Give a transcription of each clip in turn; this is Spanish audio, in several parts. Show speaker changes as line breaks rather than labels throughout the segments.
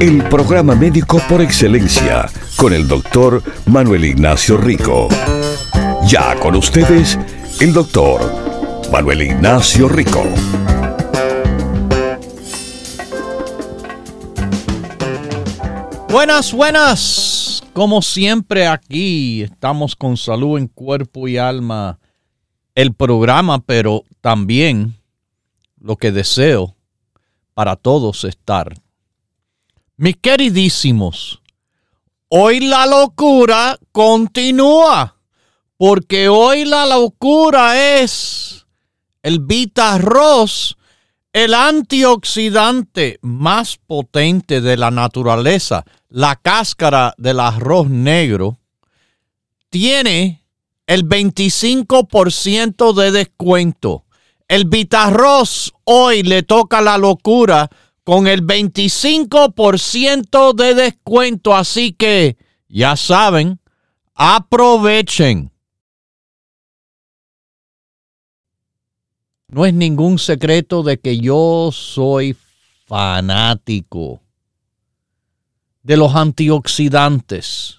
El programa médico por excelencia con el doctor Manuel Ignacio Rico. Ya con ustedes, el doctor Manuel Ignacio Rico.
Buenas, buenas. Como siempre aquí estamos con salud en cuerpo y alma. El programa, pero también lo que deseo para todos estar. Mis queridísimos, hoy la locura continúa, porque hoy la locura es el Vita el antioxidante más potente de la naturaleza, la cáscara del arroz negro, tiene el 25% de descuento. El Vitarroz hoy le toca la locura con el 25% de descuento. Así que ya saben, aprovechen. No es ningún secreto de que yo soy fanático de los antioxidantes.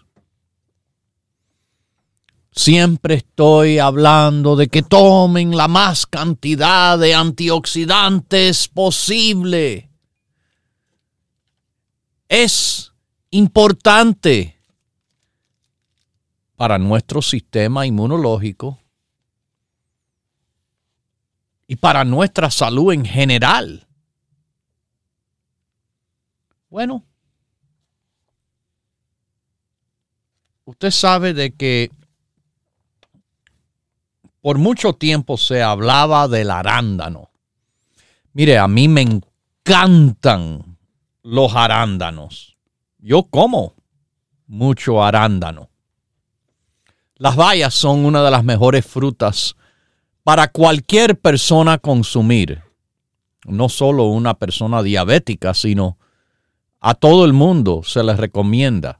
Siempre estoy hablando de que tomen la más cantidad de antioxidantes posible es importante para nuestro sistema inmunológico y para nuestra salud en general. Bueno, usted sabe de que por mucho tiempo se hablaba del arándano. Mire, a mí me encantan los arándanos. Yo como mucho arándano. Las bayas son una de las mejores frutas para cualquier persona consumir. No solo una persona diabética, sino a todo el mundo se les recomienda.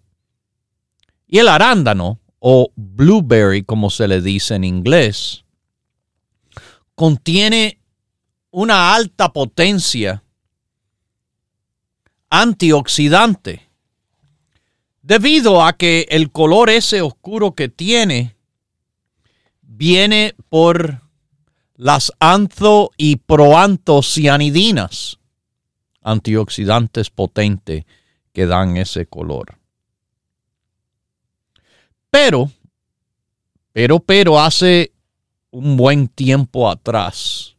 Y el arándano, o blueberry como se le dice en inglés, contiene una alta potencia antioxidante. Debido a que el color ese oscuro que tiene viene por las anzo y proantocianidinas, antioxidantes potentes que dan ese color. Pero, pero, pero hace un buen tiempo atrás,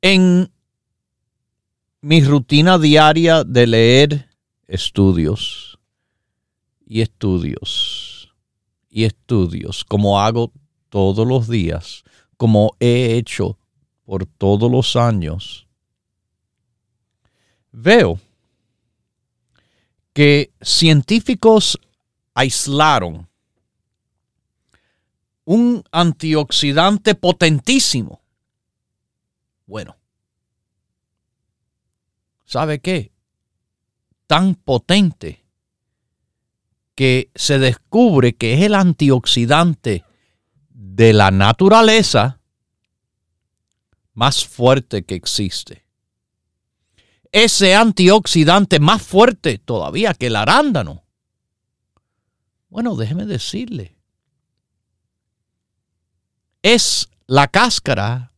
en mi rutina diaria de leer estudios y estudios y estudios, como hago todos los días, como he hecho por todos los años, veo que científicos aislaron un antioxidante potentísimo. Bueno, ¿sabe qué? Tan potente que se descubre que es el antioxidante de la naturaleza más fuerte que existe. Ese antioxidante más fuerte todavía que el arándano. Bueno, déjeme decirle. Es la cáscara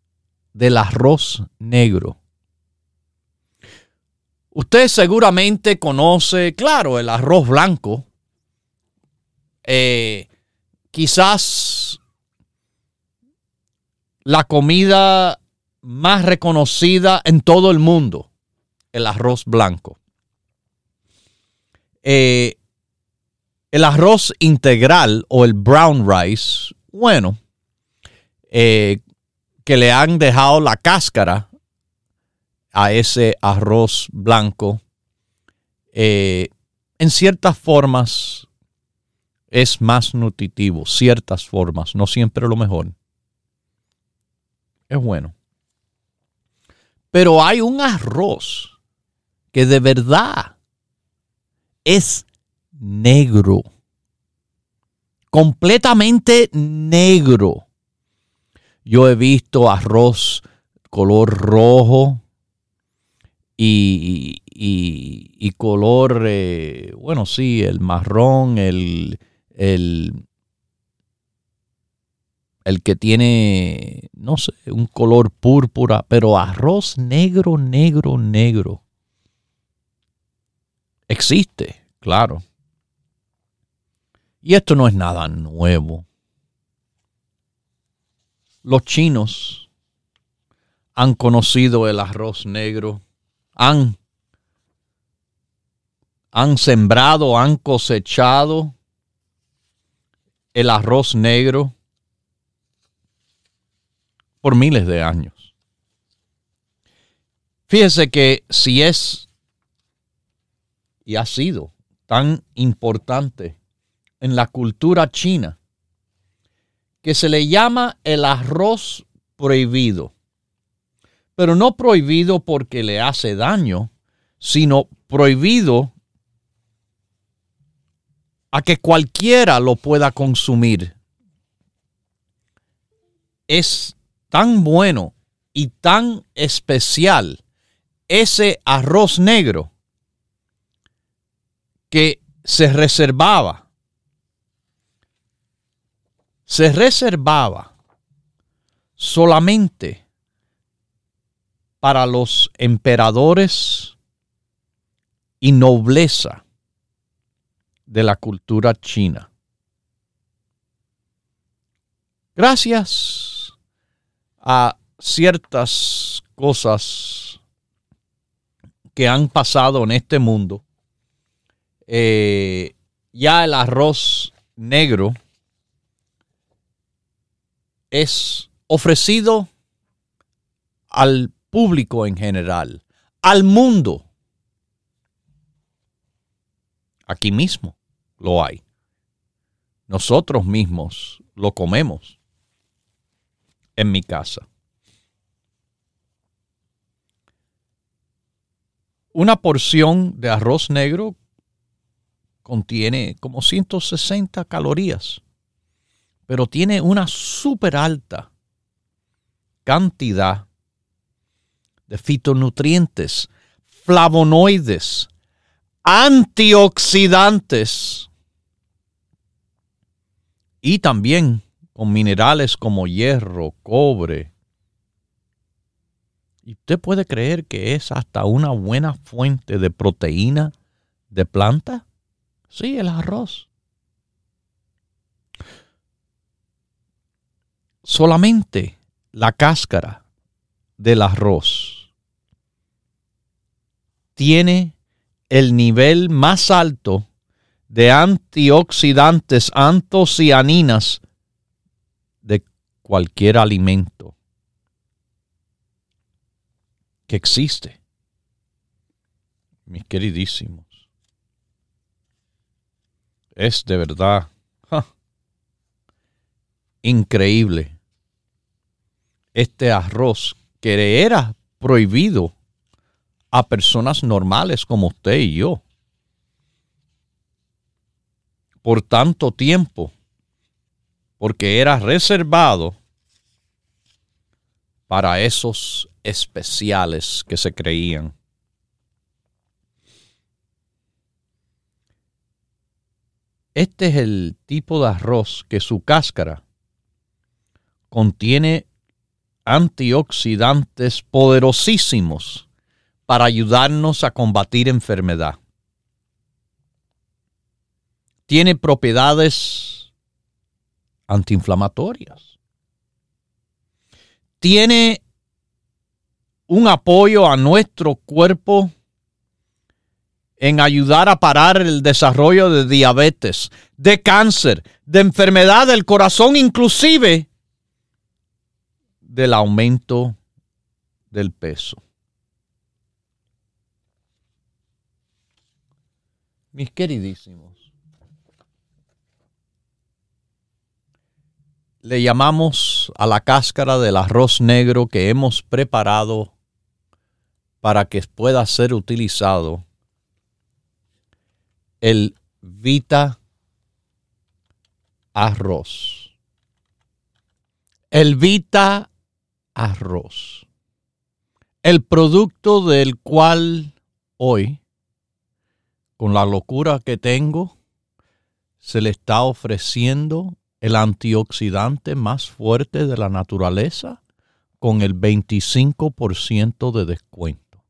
del arroz negro. Usted seguramente conoce, claro, el arroz blanco. Eh, quizás la comida más reconocida en todo el mundo, el arroz blanco. Eh, el arroz integral o el brown rice, bueno, eh, que le han dejado la cáscara a ese arroz blanco. Eh, en ciertas formas es más nutritivo, ciertas formas, no siempre lo mejor. Es bueno. Pero hay un arroz que de verdad es negro. Completamente negro. Yo he visto arroz color rojo y, y, color, eh, bueno, sí, el marrón, el, el, el que tiene, no sé, un color púrpura, pero arroz negro, negro, negro. Existe, claro. Y esto no es nada nuevo. Los chinos han conocido el arroz negro, han, han sembrado, han cosechado el arroz negro por miles de años. Fíjese que si es y ha sido tan importante en la cultura china que se le llama el arroz prohibido. Pero no prohibido porque le hace daño, sino prohibido a que cualquiera lo pueda consumir. Es tan bueno y tan especial ese arroz negro que se reservaba se reservaba solamente para los emperadores y nobleza de la cultura china. Gracias a ciertas cosas que han pasado en este mundo, eh, ya el arroz negro es ofrecido al público en general, al mundo. Aquí mismo lo hay. Nosotros mismos lo comemos en mi casa. Una porción de arroz negro contiene como 160 calorías pero tiene una súper alta cantidad de fitonutrientes, flavonoides, antioxidantes y también con minerales como hierro, cobre. Y usted puede creer que es hasta una buena fuente de proteína de planta. Sí, el arroz. solamente la cáscara del arroz tiene el nivel más alto de antioxidantes, antocianinas de cualquier alimento que existe. Mis queridísimos. Es de verdad increíble este arroz que era prohibido a personas normales como usted y yo por tanto tiempo, porque era reservado para esos especiales que se creían. Este es el tipo de arroz que su cáscara contiene antioxidantes poderosísimos para ayudarnos a combatir enfermedad. Tiene propiedades antiinflamatorias. Tiene un apoyo a nuestro cuerpo en ayudar a parar el desarrollo de diabetes, de cáncer, de enfermedad del corazón, inclusive del aumento del peso. Mis queridísimos, le llamamos a la cáscara del arroz negro que hemos preparado para que pueda ser utilizado el Vita Arroz. El Vita Arroz. El producto del cual hoy, con la locura que tengo, se le está ofreciendo el antioxidante más fuerte de la naturaleza con el 25% de descuento.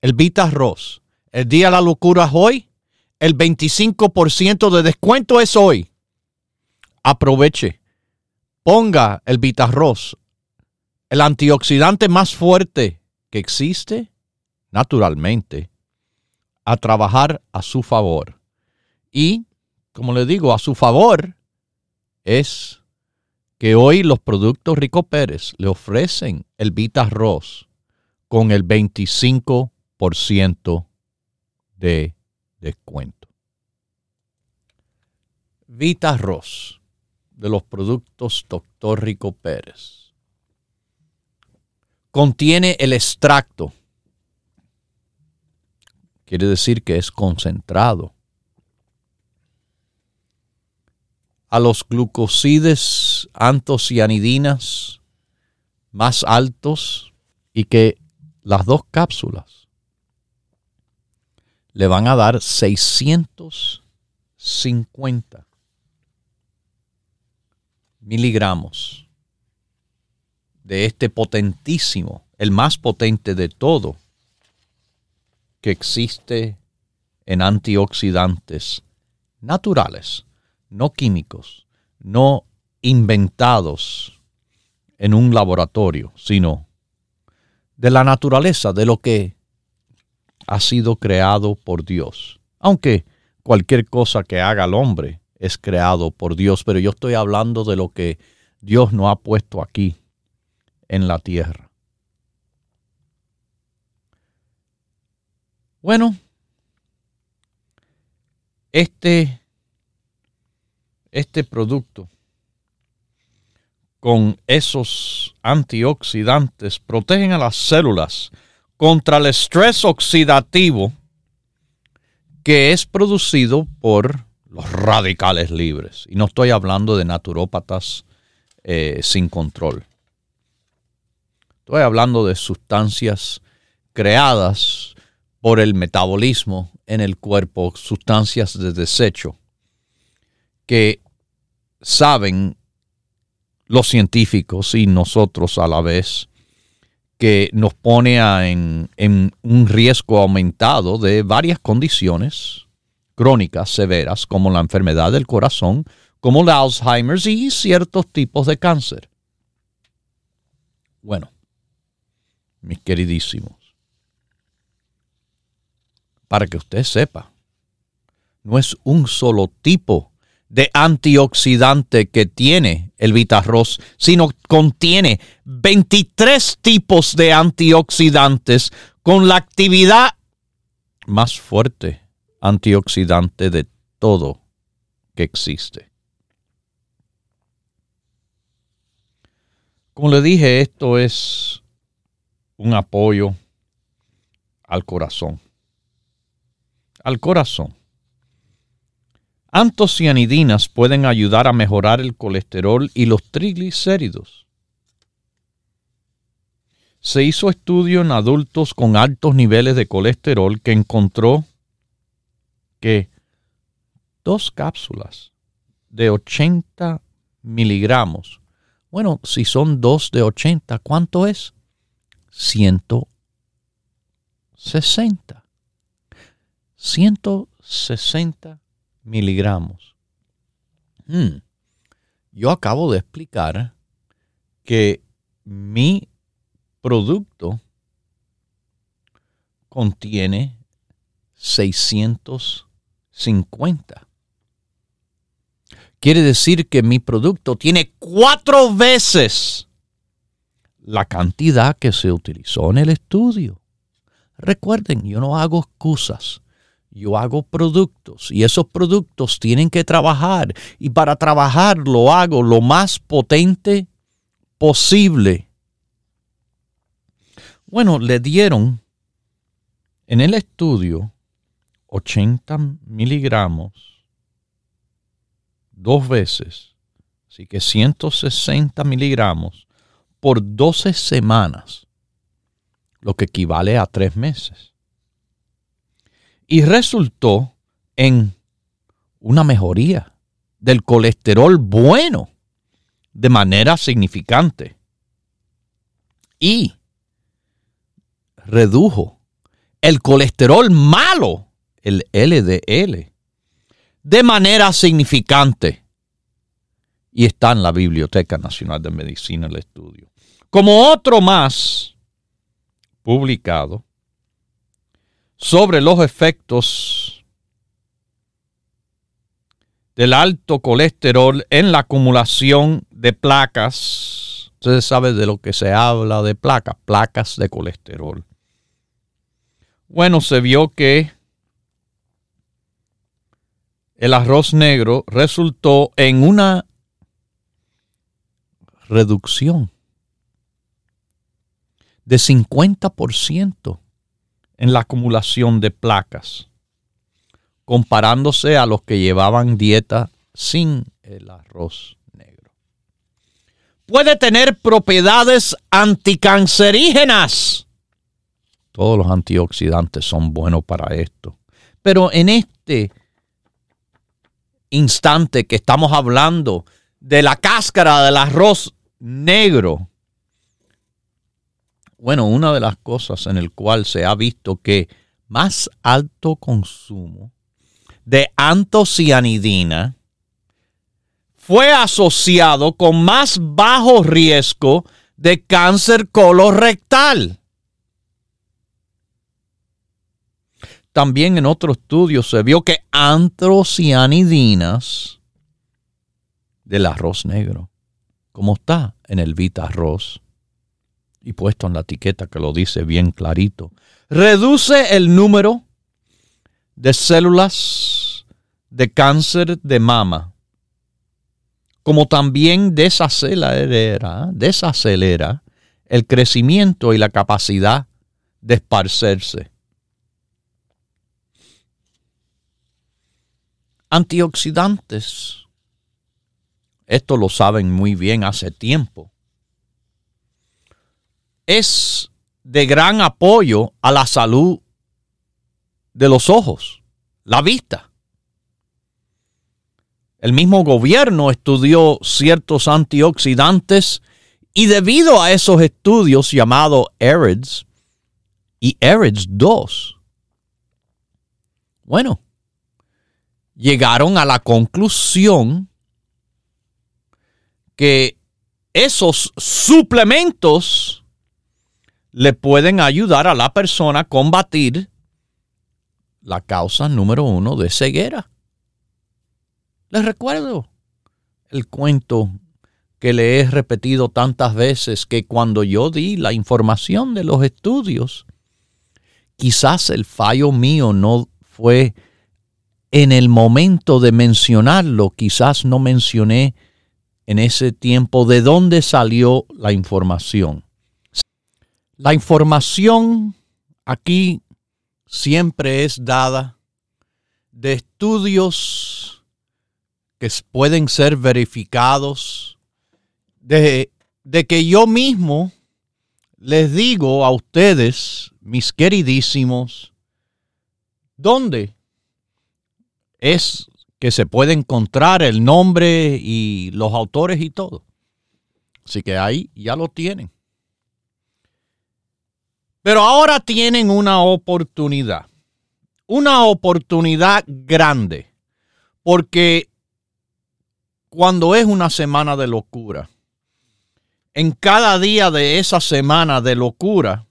El Vita Arroz. El día de la locura es hoy el 25% de descuento es hoy. Aproveche. Ponga el Vitarroz, el antioxidante más fuerte que existe, naturalmente, a trabajar a su favor. Y, como le digo, a su favor es que hoy los productos Rico Pérez le ofrecen el Vitarroz con el 25% de descuento. Vita Arroz de los productos Dr. Rico Pérez contiene el extracto. Quiere decir que es concentrado. A los glucosides antocianidinas más altos y que las dos cápsulas le van a dar 650 miligramos de este potentísimo, el más potente de todo que existe en antioxidantes naturales, no químicos, no inventados en un laboratorio, sino de la naturaleza, de lo que ha sido creado por Dios. Aunque cualquier cosa que haga el hombre es creado por Dios, pero yo estoy hablando de lo que Dios no ha puesto aquí en la tierra. Bueno, este, este producto con esos antioxidantes protegen a las células contra el estrés oxidativo que es producido por los radicales libres. Y no estoy hablando de naturópatas eh, sin control. Estoy hablando de sustancias creadas por el metabolismo en el cuerpo, sustancias de desecho, que saben los científicos y nosotros a la vez que nos pone en, un riesgo aumentado de varias condiciones crónicas severas, como la enfermedad del corazón, como la Alzheimer y ciertos tipos de cáncer. Bueno, mis queridísimos, para que usted sepa, no es un solo tipo de antioxidante que tiene el Vitarroz, sino contiene 23 tipos de antioxidantes con la actividad más fuerte antioxidante de todo que existe. Como le dije, esto es un apoyo al corazón. Al corazón. Antocianidinas pueden ayudar a mejorar el colesterol y los triglicéridos. Se hizo estudio en adultos con altos niveles de colesterol que encontró que dos cápsulas de 80 miligramos, bueno, si son dos de 80, ¿cuánto es? 160. 160 miligramos. Hmm. Yo acabo de explicar que mi producto contiene 650. Quiere decir que mi producto tiene cuatro veces la cantidad que se utilizó en el estudio. Recuerden, yo no hago excusas. Yo hago productos y esos productos tienen que trabajar y para trabajar lo hago lo más potente posible. Bueno, le dieron en el estudio 80 miligramos dos veces, así que 160 miligramos por 12 semanas, lo que equivale a tres meses. Y resultó en una mejoría del colesterol bueno de manera significante. Y redujo el colesterol malo, el LDL, de manera significante. Y está en la Biblioteca Nacional de Medicina el estudio. Como otro más publicado sobre los efectos del alto colesterol en la acumulación de placas. Ustedes saben de lo que se habla de placas, placas de colesterol. Bueno, se vio que el arroz negro resultó en una reducción de 50% en la acumulación de placas, comparándose a los que llevaban dieta sin el arroz negro. Puede tener propiedades anticancerígenas todos los antioxidantes son buenos para esto. Pero en este instante que estamos hablando de la cáscara del arroz negro, bueno, una de las cosas en el cual se ha visto que más alto consumo de antocianidina fue asociado con más bajo riesgo de cáncer colorectal. También en otro estudio se vio que antrocianidinas del arroz negro, como está en el Vita Arroz y puesto en la etiqueta que lo dice bien clarito, reduce el número de células de cáncer de mama, como también desacelera, desacelera el crecimiento y la capacidad de esparcerse. antioxidantes. Esto lo saben muy bien hace tiempo. Es de gran apoyo a la salud de los ojos, la vista. El mismo gobierno estudió ciertos antioxidantes y debido a esos estudios llamados ERIDS y ERIDS 2, bueno, llegaron a la conclusión que esos suplementos le pueden ayudar a la persona a combatir la causa número uno de ceguera. Les recuerdo el cuento que le he repetido tantas veces que cuando yo di la información de los estudios, quizás el fallo mío no fue en el momento de mencionarlo, quizás no mencioné en ese tiempo de dónde salió la información. La información aquí siempre es dada de estudios que pueden ser verificados, de, de que yo mismo les digo a ustedes, mis queridísimos, ¿dónde? es que se puede encontrar el nombre y los autores y todo. Así que ahí ya lo tienen. Pero ahora tienen una oportunidad. Una oportunidad grande. Porque cuando es una semana de locura, en cada día de esa semana de locura,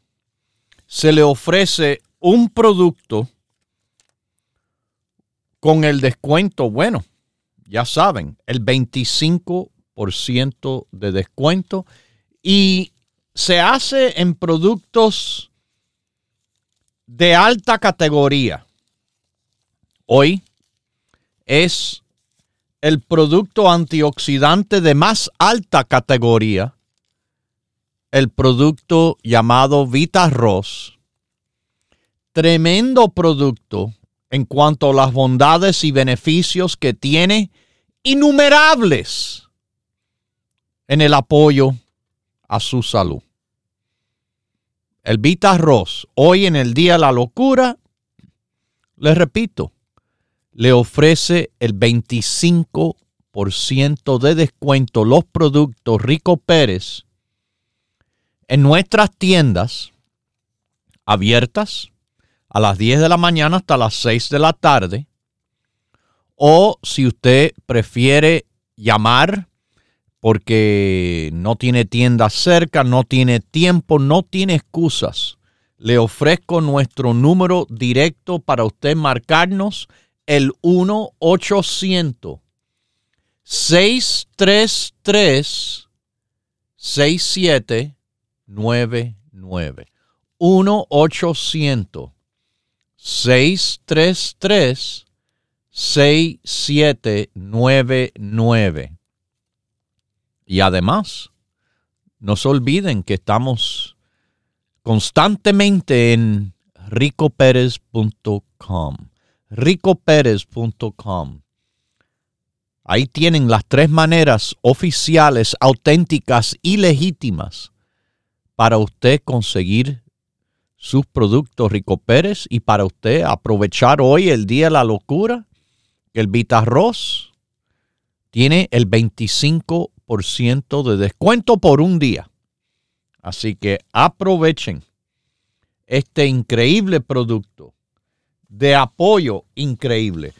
se le ofrece un producto con el descuento, bueno, ya saben, el 25% de descuento y se hace en productos de alta categoría. hoy es el producto antioxidante de más alta categoría, el producto llamado Vita Ross. Tremendo producto en cuanto a las bondades y beneficios que tiene, innumerables en el apoyo a su salud. El Vita Ross, hoy en el Día de la Locura, les repito, le ofrece el 25% de descuento los productos Rico Pérez en nuestras tiendas abiertas a las 10 de la mañana hasta las 6 de la tarde. O si usted prefiere llamar porque no tiene tienda cerca, no tiene tiempo, no tiene excusas, le ofrezco nuestro número directo para usted marcarnos el 1 800 y además no se olviden que estamos constantemente en ricoperez.com ricoperez.com. Ahí tienen las tres maneras oficiales, auténticas y legítimas para usted conseguir sus productos Rico Pérez y para usted aprovechar hoy el día de la locura, que el Vitarroz tiene el 25% de descuento por un día. Así que aprovechen este increíble producto de apoyo increíble.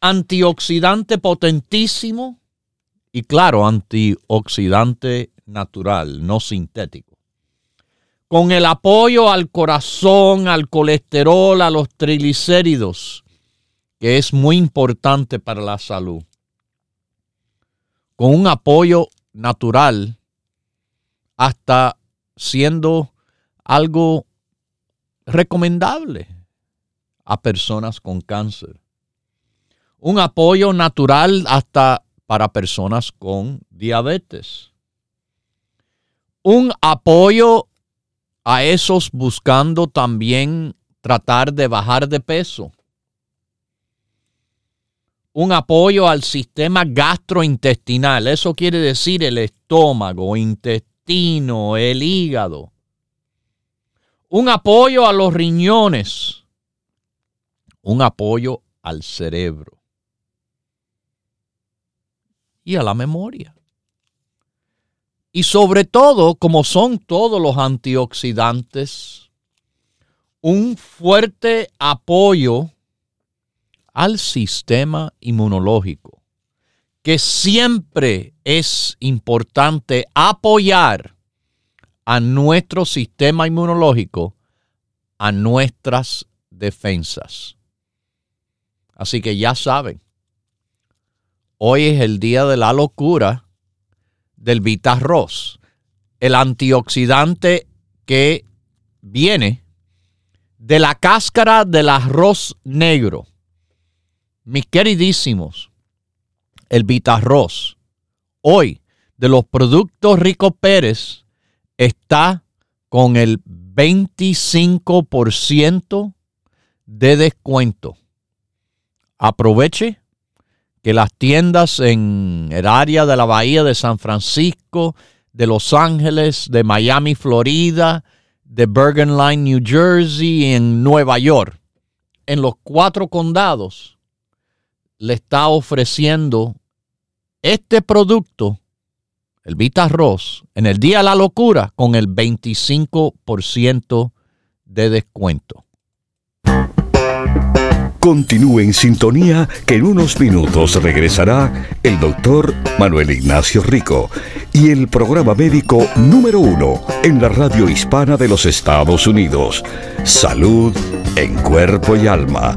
Antioxidante potentísimo y claro, antioxidante natural, no sintético. Con el apoyo al corazón, al colesterol, a los triglicéridos, que es muy importante para la salud. Con un apoyo natural, hasta siendo algo recomendable a personas con cáncer. Un apoyo natural hasta para personas con diabetes. Un apoyo a esos buscando también tratar de bajar de peso. Un apoyo al sistema gastrointestinal. Eso quiere decir el estómago, intestino, el hígado. Un apoyo a los riñones un apoyo al cerebro y a la memoria. Y sobre todo, como son todos los antioxidantes, un fuerte apoyo al sistema inmunológico, que siempre es importante apoyar a nuestro sistema inmunológico, a nuestras defensas. Así que ya saben, hoy es el día de la locura del Vitarroz, el antioxidante que viene de la cáscara del arroz negro. Mis queridísimos, el Vitarroz, hoy de los productos Rico Pérez, está con el 25% de descuento. Aproveche que las tiendas en el área de la bahía de San Francisco, de Los Ángeles, de Miami, Florida, de Bergen Line, New Jersey, en Nueva York, en los cuatro condados, le está ofreciendo este producto, el Vita Ross, en el Día de la Locura, con el 25% de descuento.
Continúe en sintonía que en unos minutos regresará el doctor Manuel Ignacio Rico y el programa médico número uno en la radio hispana de los Estados Unidos, Salud en Cuerpo y Alma.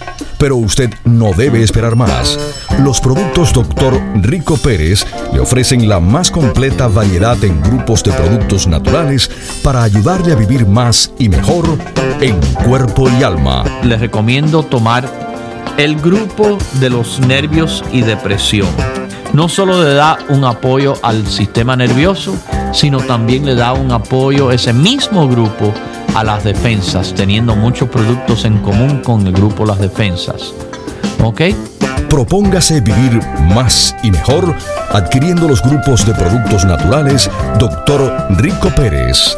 Pero usted no debe esperar más. Los productos Dr. Rico Pérez le ofrecen la más completa variedad en grupos de productos naturales para ayudarle a vivir más y mejor en cuerpo y alma.
Les recomiendo tomar el grupo de los nervios y depresión. No solo le da un apoyo al sistema nervioso, sino también le da un apoyo ese mismo grupo a las defensas, teniendo muchos productos en común con el grupo Las Defensas. ¿Ok?
Propóngase vivir más y mejor adquiriendo los grupos de productos naturales Dr. Rico Pérez.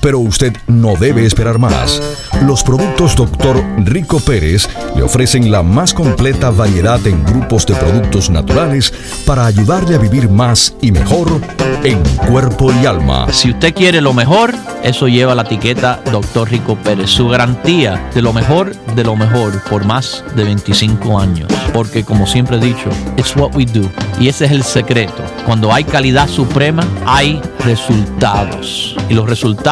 Pero usted no debe esperar más. Los productos Dr. Rico Pérez le ofrecen la más completa variedad en grupos de productos naturales para ayudarle a vivir más y mejor en cuerpo y alma.
Si usted quiere lo mejor, eso lleva la etiqueta Dr. Rico Pérez, su garantía de lo mejor de lo mejor por más de 25 años. Porque como siempre he dicho, it's what we do. Y ese es el secreto. Cuando hay calidad suprema, hay resultados. Y los resultados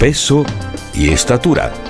peso y estatura.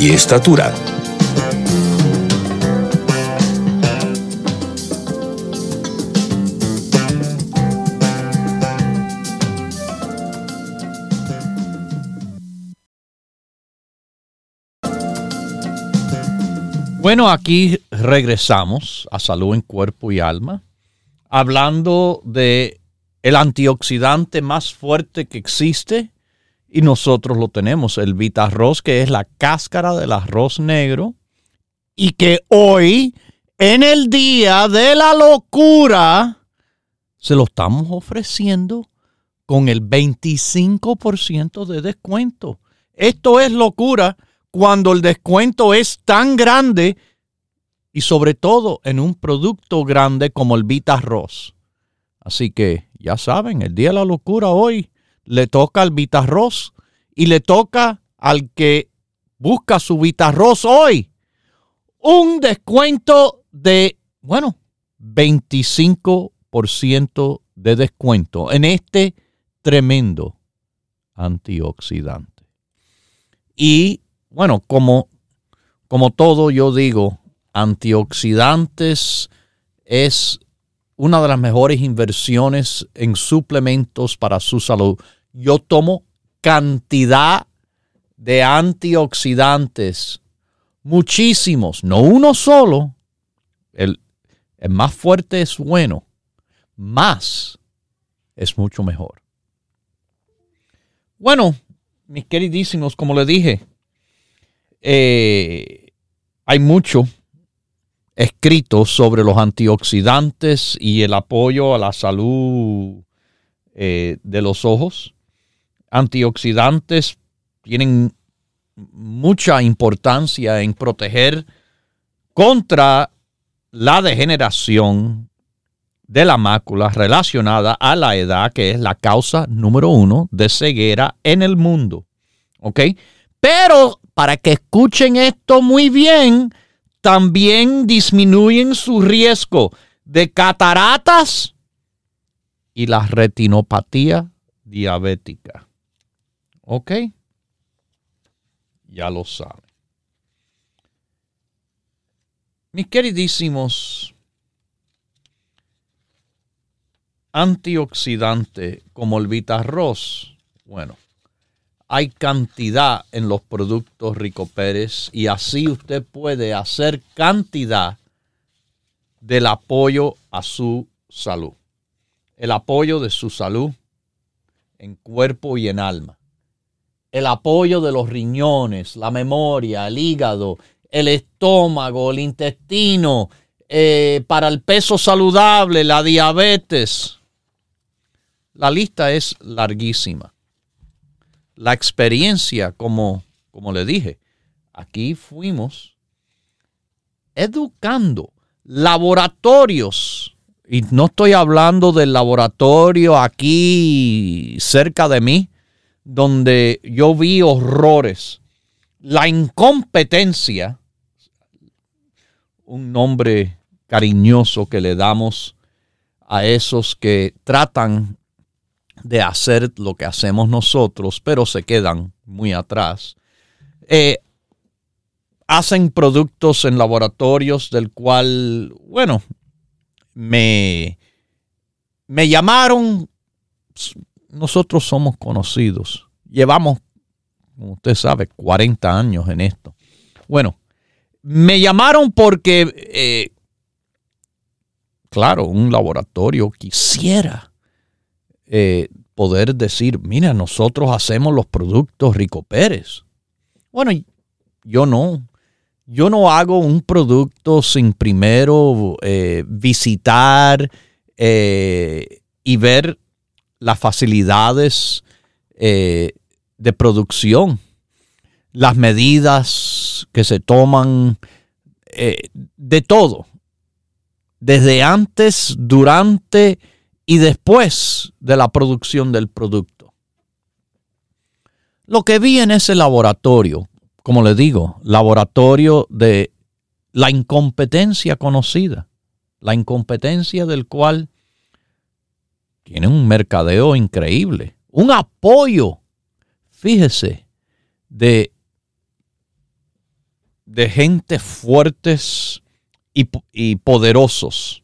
y estatura.
Bueno, aquí regresamos a salud en cuerpo y alma, hablando de el antioxidante más fuerte que existe y nosotros lo tenemos, el Vitarroz, que es la cáscara del arroz negro y que hoy, en el día de la locura, se lo estamos ofreciendo con el 25% de descuento. Esto es locura cuando el descuento es tan grande y sobre todo en un producto grande como el Vita Arroz. Así que ya saben, el día de la locura hoy le toca al Vita Arroz y le toca al que busca su Vita Arroz hoy un descuento de, bueno, 25% de descuento en este tremendo antioxidante. Y bueno, como, como todo yo digo, antioxidantes es una de las mejores inversiones en suplementos para su salud. Yo tomo cantidad de antioxidantes, muchísimos, no uno solo. El, más fuerte es bueno, más es mucho mejor. Bueno, mis queridísimos, como le dije, eh, hay mucho escrito sobre los antioxidantes y el apoyo a la salud eh, de los ojos. Antioxidantes tienen mucha importancia en proteger contra la degeneración de la mácula relacionada a la edad, que es la causa número uno de ceguera en el mundo. ¿Ok? Pero para que escuchen esto muy bien, también disminuyen su riesgo de cataratas y la retinopatía diabética. ¿Ok? Ya lo saben. Mis queridísimos, antioxidante como el Vitarroz, bueno, hay cantidad en los productos Rico Pérez y así usted puede hacer cantidad del apoyo a su salud. El apoyo de su salud en cuerpo y en alma. El apoyo de los riñones, la memoria, el hígado, el estómago, el intestino, eh, para el peso saludable, la diabetes. La lista es larguísima la experiencia, como, como le dije, aquí fuimos educando laboratorios. Y no estoy hablando del laboratorio aquí cerca de mí, donde yo vi horrores. La incompetencia, un nombre cariñoso que le damos a esos que tratan de hacer lo que hacemos nosotros, pero se quedan muy atrás. Eh, hacen productos en laboratorios del cual, bueno, me, me llamaron, nosotros somos conocidos, llevamos, como usted sabe, 40 años en esto. Bueno, me llamaron porque, eh, claro, un laboratorio quisiera eh, poder decir, mira, nosotros hacemos los productos Rico Pérez. Bueno, yo no. Yo no hago un producto sin primero eh, visitar y ver las facilidades de producción, las medidas que se toman, de todo. Desde antes, durante y después de la producción del producto. Lo que vi en ese laboratorio, como le digo, laboratorio de la incompetencia conocida, la incompetencia del cual tiene un mercadeo increíble, un apoyo, fíjese, de, de gente fuertes y, poderosos.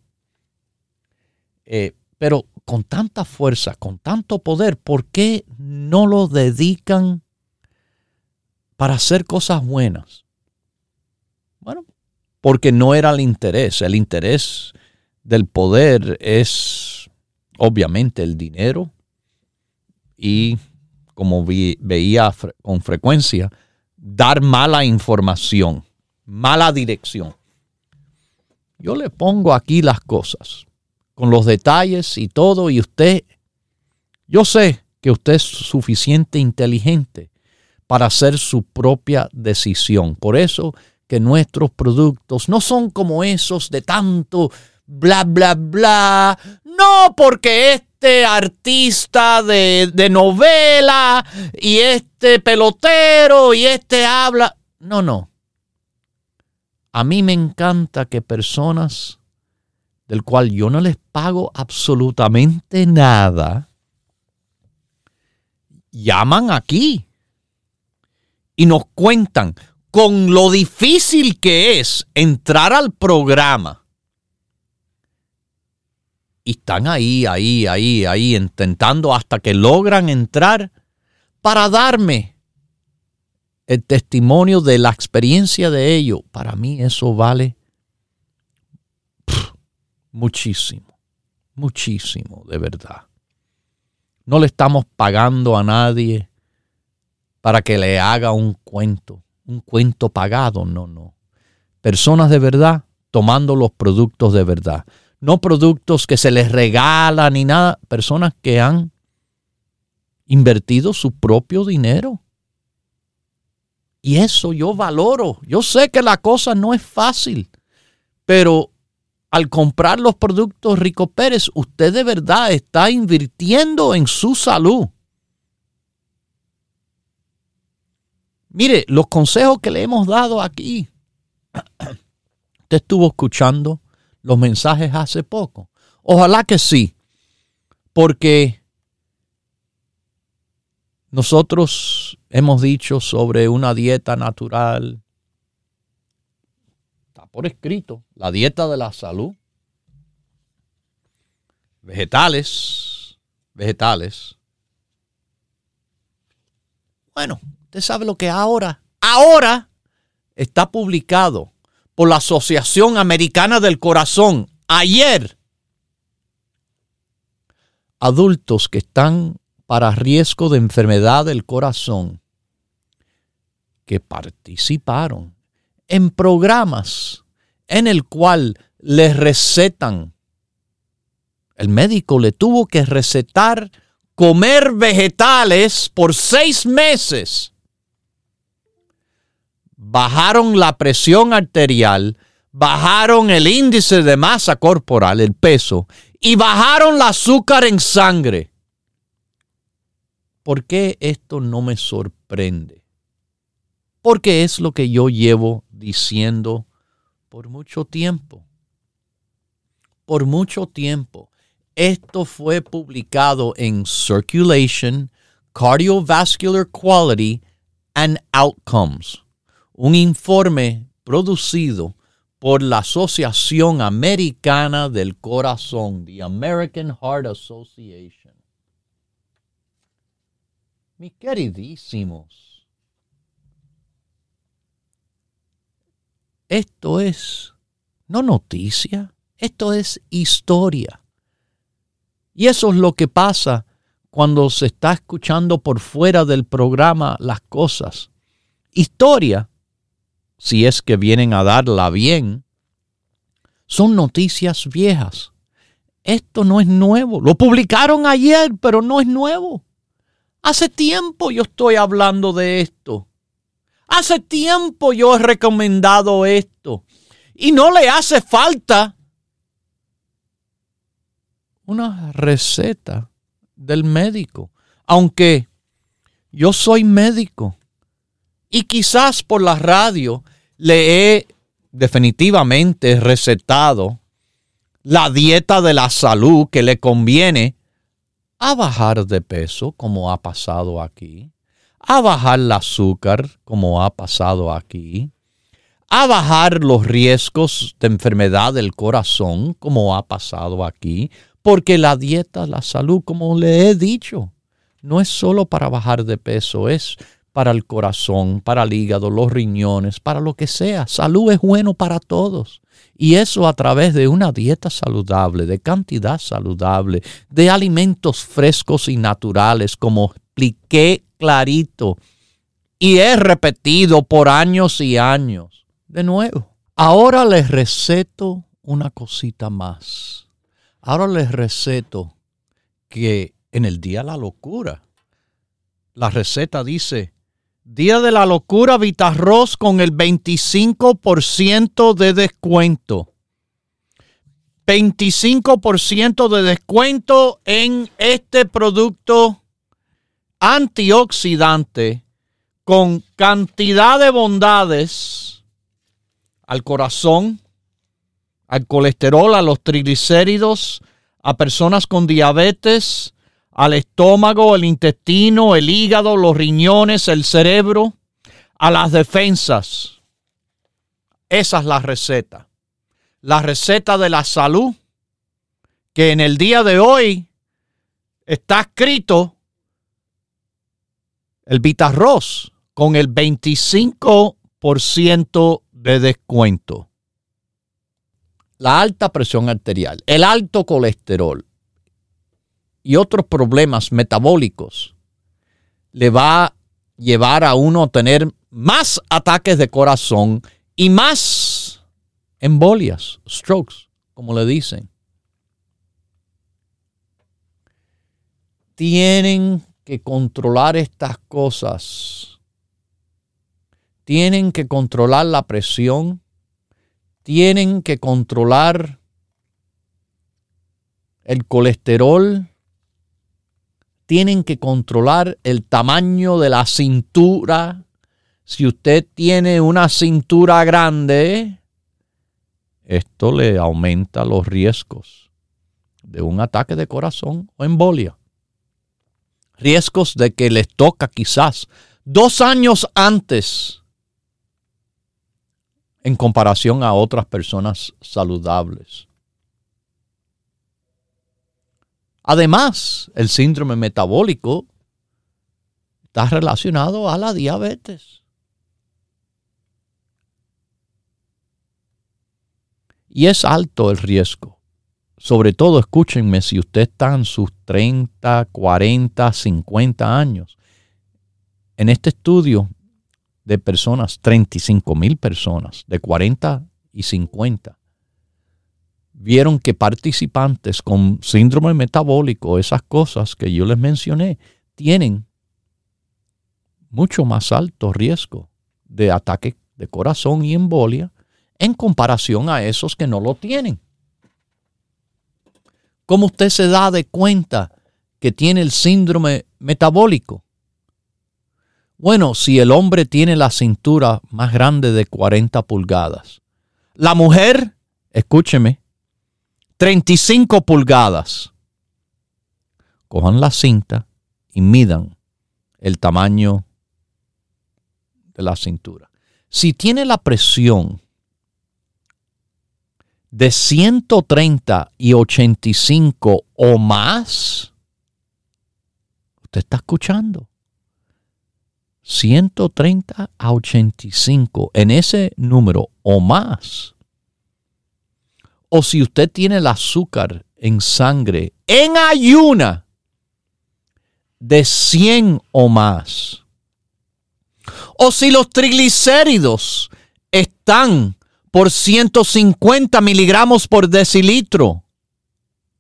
Eh, pero con tanta fuerza, con tanto poder, ¿por qué no lo dedican para hacer cosas buenas? Bueno, porque no era el interés. El interés del poder es obviamente el dinero y, como veía con frecuencia, dar mala información, mala dirección. Yo le pongo aquí las cosas, con los detalles y todo, y usted, yo sé que usted es suficiente inteligente para hacer su propia decisión. Por eso que nuestros productos no son como esos de tanto bla, bla, bla. No porque este artista de, de novela y este pelotero y este habla. No, no. A mí me encanta que personas del cual yo no les pago absolutamente nada, llaman aquí y nos cuentan con lo difícil que es entrar al programa. Y están ahí, ahí, ahí, ahí, intentando hasta que logran entrar para darme el testimonio de la experiencia de ellos. Para mí eso vale muchísimo, muchísimo, de verdad. No le estamos pagando a nadie para que le haga un cuento un cuento pagado, no, no. Personas de verdad tomando los productos de verdad. No productos que se les regalan ni nada. Personas que han invertido su propio dinero. Y eso yo valoro. Yo sé que la cosa no es fácil, pero al comprar los productos Rico Pérez, usted de verdad está invirtiendo en su salud. Mire, los consejos que le hemos dado aquí, usted estuvo escuchando los mensajes hace poco. Ojalá que sí, porque nosotros hemos dicho sobre una dieta natural, está por escrito, la dieta de la salud, vegetales, vegetales. Bueno, Usted sabe lo que ahora, ahora está publicado por la Asociación Americana del Corazón. Ayer, adultos que están para riesgo de enfermedad del corazón, que participaron en programas en el cual les recetan. El médico le tuvo que recetar comer vegetales por seis meses bajaron la presión arterial, bajaron el índice de masa corporal, el peso, y bajaron el azúcar en sangre. ¿Por qué esto no me sorprende? Porque es lo que yo llevo diciendo por mucho tiempo. Por mucho tiempo. Esto fue publicado en Circulation, Cardiovascular Quality and Outcomes un informe producido por la Asociación Americana del Corazón, the American Heart Association. Mis queridísimos, esto es no noticia, esto es historia. Y eso es lo que pasa cuando se está escuchando por fuera del programa las cosas. Historia si es que vienen a darla bien, son noticias viejas. Esto no es nuevo. Lo publicaron ayer, pero no es nuevo. Hace tiempo yo estoy hablando de esto. Hace tiempo yo he recomendado esto. Y no le hace falta una receta del médico. Aunque yo soy médico y quizás por la radio le he definitivamente recetado la dieta de la salud que le conviene a bajar de peso, como ha pasado aquí, a bajar el azúcar, como ha pasado aquí, a bajar los riesgos de enfermedad del corazón, como ha pasado aquí, porque la dieta, la salud, como le he dicho, no es solo para bajar de peso, es para el corazón, para el hígado, los riñones, para lo que sea. Salud es bueno para todos. Y eso a través de una dieta saludable, de cantidad saludable, de alimentos frescos y naturales, como expliqué clarito. Y he repetido por años y años. De nuevo, ahora les receto una cosita más. Ahora les receto que en el día de la locura, la receta dice, Día de la locura Vitarroz con el 25% de descuento. 25% de descuento en este producto antioxidante con cantidad de bondades al corazón, al colesterol, a los triglicéridos, a personas con diabetes, al estómago, el intestino, el hígado, los riñones, el cerebro, a las defensas. Esa es la receta. La receta de la salud que en el día de hoy está escrito el Vitarroz con el 25% de descuento. La alta presión arterial, el alto colesterol, y otros problemas metabólicos, le va a llevar a uno a tener más ataques de corazón y más embolias, strokes, como le dicen. Tienen que controlar estas cosas. Tienen que controlar la presión. Tienen que controlar el colesterol tienen que controlar el tamaño de la cintura. Si usted tiene una cintura grande, esto le aumenta los riesgos de un ataque de corazón o embolia. Riesgos de que les toca quizás dos años antes en comparación a otras personas saludables. Además, el síndrome metabólico está relacionado a la diabetes. Y es alto el riesgo. Sobre todo, escúchenme, si usted está en sus 30, 40, 50 años. En este estudio de personas, 35 mil personas, de 40 y 50, vieron que participantes con síndrome metabólico, esas cosas que yo les mencioné, tienen mucho más alto riesgo de ataque de corazón y embolia en comparación a esos que no lo tienen. ¿Cómo usted se da de cuenta que tiene el síndrome metabólico? Bueno, si el hombre tiene la cintura más grande de 40 pulgadas, la mujer, escúcheme, 35 pulgadas. Cojan la cinta y midan el tamaño de la cintura. Si tiene la presión de 130 y 85 o más, usted está escuchando. 130 a 85 en ese número o más o si usted tiene el azúcar en sangre en ayuna de 100 o más, o si los triglicéridos están por 150 miligramos por decilitro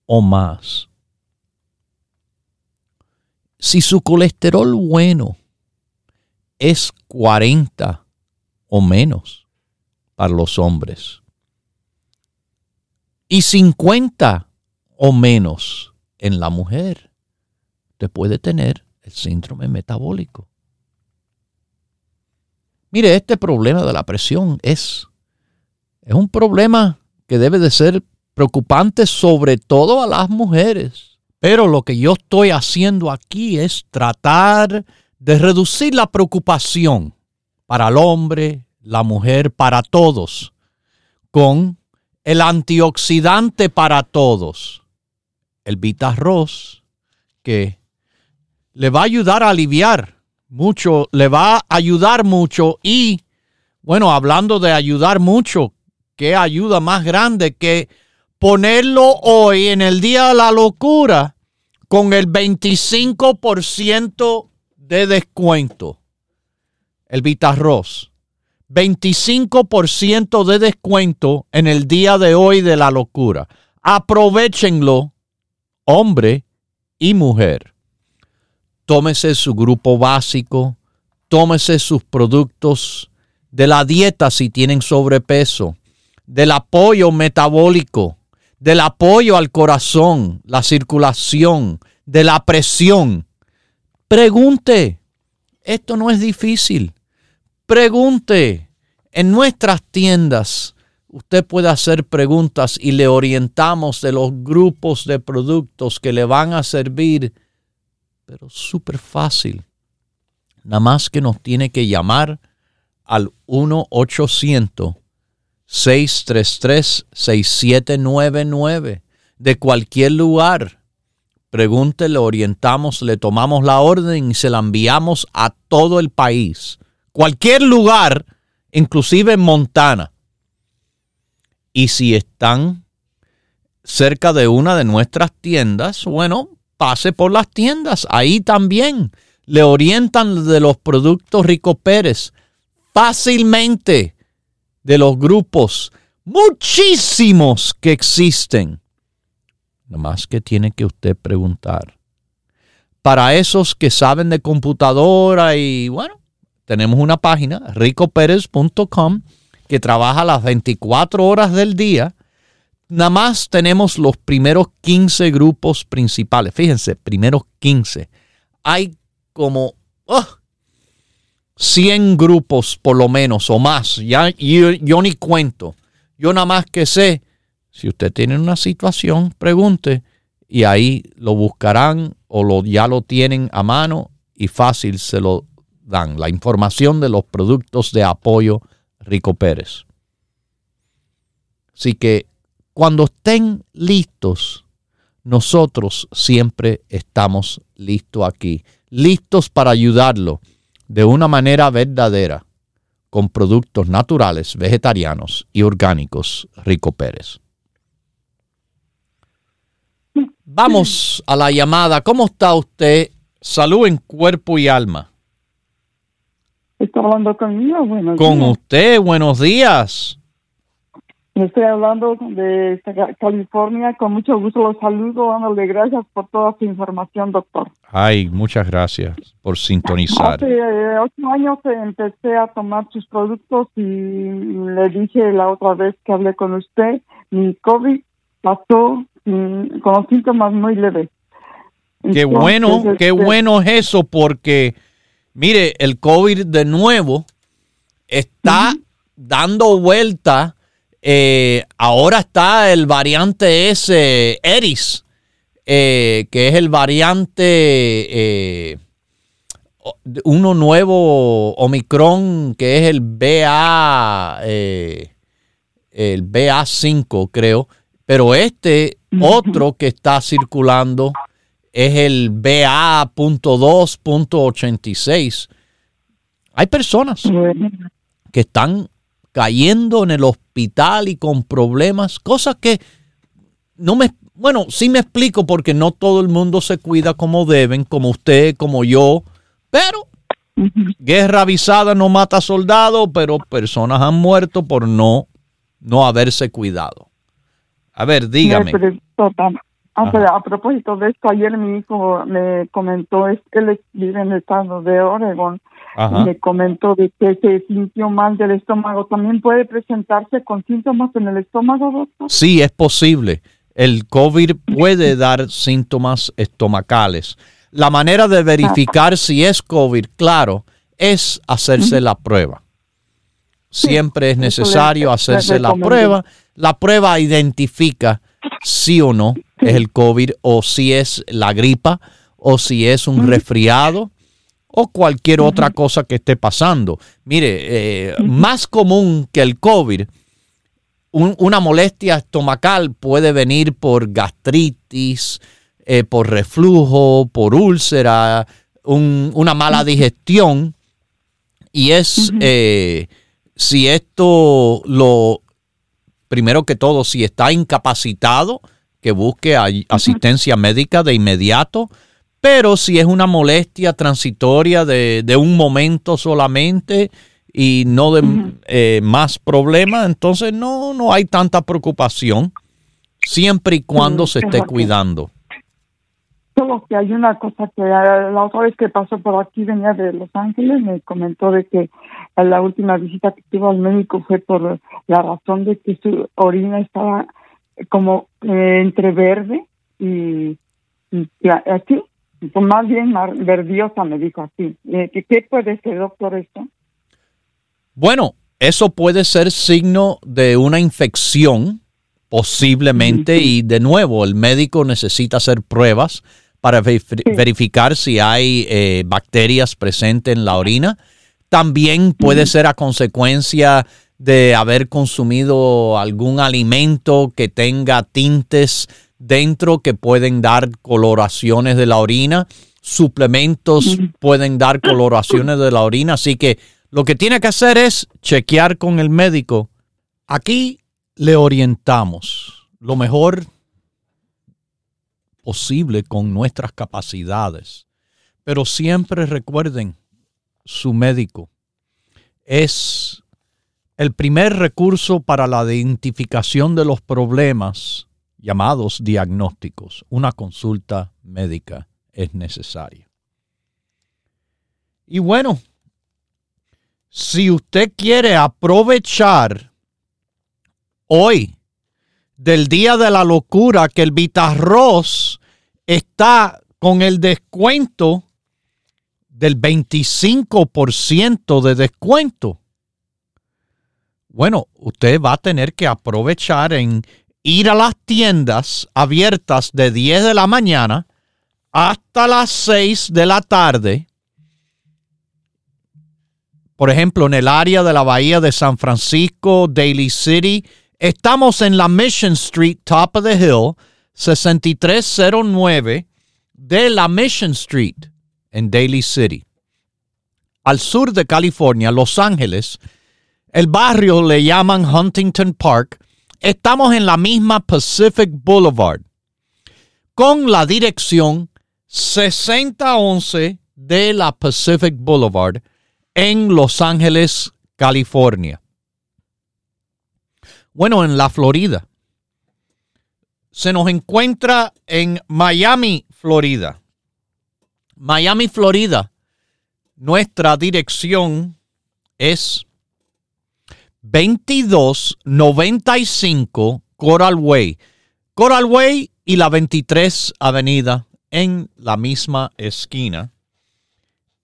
o más. Si su colesterol bueno es 40 o menos para los hombres, y 50 o menos en la mujer, te puede tener el síndrome metabólico. Mire, este problema de la presión es, es un problema que debe de ser preocupante sobre todo a las mujeres. Pero lo que yo estoy haciendo aquí es tratar de reducir la preocupación para el hombre, la mujer, para todos, con el antioxidante para todos, el Vitarroz, que le va a ayudar a aliviar mucho, le va a ayudar mucho y, bueno, hablando de ayudar mucho, ¿qué ayuda más grande que ponerlo hoy en el día de la locura con el 25% de descuento? El Vitarroz. 25% de descuento en el día de hoy de la locura. Aprovechenlo, hombre y mujer. Tómese su grupo básico, tómese sus productos de la dieta si tienen sobrepeso, del apoyo metabólico, del apoyo al corazón, la circulación, de la presión. Pregunte, esto no es difícil. Pregunte. En nuestras tiendas usted puede hacer preguntas y le orientamos de los grupos de productos que le van a servir, pero súper fácil. Nada más que nos tiene que llamar al 1-800-633-6799 de cualquier lugar. Pregunte, le orientamos, le tomamos la orden y se la enviamos a todo el país cualquier lugar, inclusive en Montana. Y si están cerca de una de nuestras tiendas, bueno, pase por las tiendas. Ahí también le orientan de los productos Rico Pérez fácilmente de los grupos muchísimos que existen. más que tiene que usted preguntar. Para esos que saben de computadora y bueno, tenemos una página, ricoperez.com, que trabaja las 24 horas del día. Nada más tenemos los primeros 15 grupos principales. Fíjense, primeros 15. Hay como 100 grupos por lo menos o más. Ya, yo, ni cuento. Yo nada más que sé, si usted tiene una situación, pregunte y ahí lo buscarán o lo, ya lo tienen a mano y fácil se lo dan la información de los productos de apoyo Rico Pérez. Así que cuando estén listos, nosotros siempre estamos listos aquí, listos para ayudarlo de una manera verdadera con productos naturales, vegetarianos y orgánicos Rico Pérez. Vamos a la llamada. ¿Cómo está usted? Salud en cuerpo y alma.
Está hablando conmigo, buenos
Con usted, buenos días.
Estoy hablando de California. Con mucho gusto los saludo, dándole gracias por toda su información, doctor.
Ay, muchas gracias por sintonizar.
Hace eh, ocho años empecé a tomar sus productos y le dije la otra vez que hablé con usted, mi COVID pasó con los síntomas muy leves.
Qué bueno, qué este, bueno es eso porque Mire, el COVID de nuevo está dando vuelta. Eh, ahora está el variante S, Eris, eh, que es el variante, eh, uno nuevo Omicron, que es el BA, el BA5, creo. Pero este otro que está circulando es el BA.2.86. Hay personas que están cayendo en el hospital y con problemas, cosas que no me, bueno, sí me explico porque no todo el mundo se cuida como deben, como usted, como yo, pero guerra avisada no mata soldados, pero personas han muerto por no, no haberse cuidado. A ver, dígame.
Ah, a propósito de esto, ayer mi hijo me comentó, él vive en el estado de Oregon, y me comentó de que se sintió mal del estómago. ¿También puede presentarse con síntomas en el estómago, doctor?
Sí, es posible. el COVID puede dar síntomas estomacales. La manera de verificar si es COVID, claro, es hacerse la prueba. Siempre es necesario hacerse la prueba. La prueba identifica si o no es el COVID o si es la gripa o si es un resfriado o cualquier otra cosa que esté pasando. Mire, eh, más común que el COVID, una molestia estomacal puede venir por gastritis, eh, por reflujo, por úlcera, una mala digestión. Y es, eh, si esto lo, primero que todo, si está incapacitado, que busque asistencia médica de inmediato pero si es una molestia transitoria de, un momento solamente y no de eh, más problemas, entonces no, no hay tanta preocupación, siempre y cuando se esté cuidando.
Solo que hay una cosa que la otra vez que pasó por aquí venía de Los Ángeles, me comentó de que la última visita que tuvo al médico fue por la razón de que su orina estaba como eh, entre verde y, y así pues más bien verdiosa, me dijo así. Eh, ¿Qué puede ser, doctor, esto?
Bueno, eso puede ser signo de una infección, posiblemente, y de nuevo, el médico necesita hacer pruebas para verificar si hay eh, bacterias presentes en la orina. También puede ser a consecuencia de haber consumido algún alimento que tenga tintes dentro que pueden dar coloraciones de la orina. Suplementos pueden dar coloraciones de la orina. Así que lo que tiene que hacer es chequear con el médico. Aquí le orientamos lo mejor posible con nuestras capacidades. Pero siempre recuerden, su médico es el primer recurso para la identificación de los problemas llamados diagnósticos, una consulta médica es necesaria. Y bueno, si usted quiere aprovechar hoy del día de la locura que el Vitarroz está con el descuento del 25% de descuento. Bueno, usted va a tener que aprovechar en ir a las tiendas abiertas de 10 de la mañana hasta las 6 de la tarde. Por ejemplo, en el área de la bahía de San Francisco, Daly City, estamos en la Mission Street, top of the hill, 6309 de la Mission Street en Daly City. Al sur de California, Los Ángeles, el barrio le llaman Huntington Park Estamos en la misma Pacific Boulevard con la dirección 6011 de la Pacific Boulevard en Los Ángeles, California. Bueno, en la Florida. Se nos encuentra en Miami, Florida. Miami, Florida. Nuestra dirección es 2295 Coral Way. Coral Way y la 23 Avenida en la misma esquina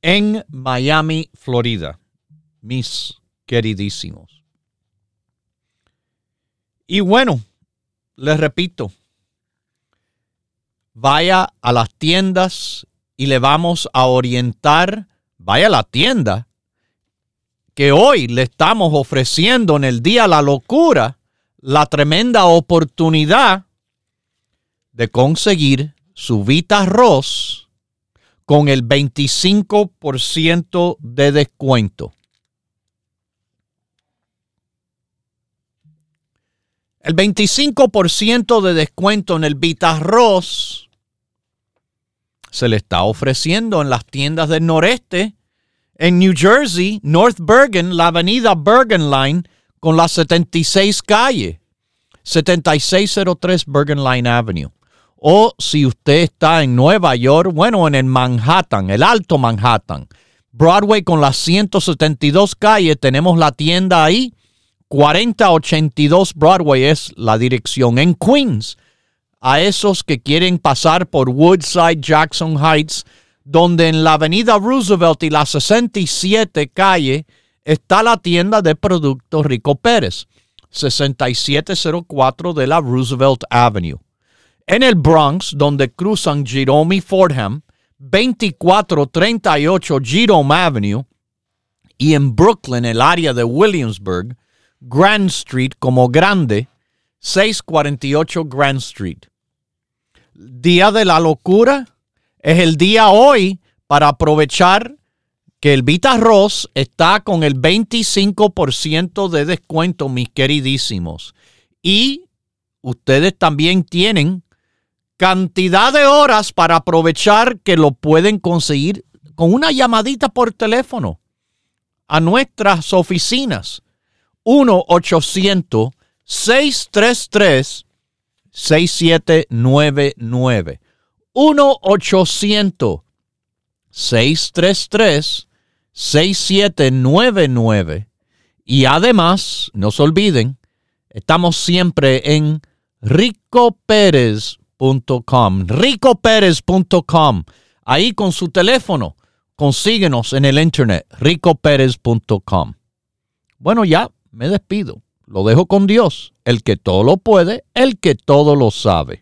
en Miami, Florida. Mis queridísimos. Y bueno, les repito, vaya a las tiendas y le vamos a orientar, vaya a la tienda que hoy le estamos ofreciendo en el día la locura, la tremenda oportunidad de conseguir su Vita Arroz con el 25% de descuento. El 25% de descuento en el Vita Arroz se le está ofreciendo en las tiendas del noreste en New Jersey, North Bergen, la avenida Bergen Line con la 76 calle, 7603 Bergen Line Avenue. O si usted está en Nueva York, bueno, en el Manhattan, el Alto Manhattan, Broadway con la 172 calle, tenemos la tienda ahí. 4082 Broadway es la dirección. En Queens, a esos que quieren pasar por Woodside, Jackson Heights, donde en la avenida Roosevelt y la 67 calle está la tienda de productos Rico Pérez, 6704 de la Roosevelt Avenue. En el Bronx, donde cruzan Jerome y Fordham, 2438 Jerome Avenue, y en Brooklyn, el área de Williamsburg, Grand Street como grande, 648 Grand Street. Día de la locura es el día hoy para aprovechar que el Vita Ross está con el 25% de descuento, mis queridísimos. Y ustedes también tienen cantidad de horas para aprovechar que lo pueden conseguir con una llamadita por teléfono a nuestras oficinas. 1-800-633-6799. 1-800-633-6799. Y además, no se olviden, estamos siempre en ricoperez.com. ricoperez.com. Ahí con su teléfono consíguenos en el internet, ricoperez.com. Bueno, ya me despido. Lo dejo con Dios, el que todo lo puede, el que todo lo sabe.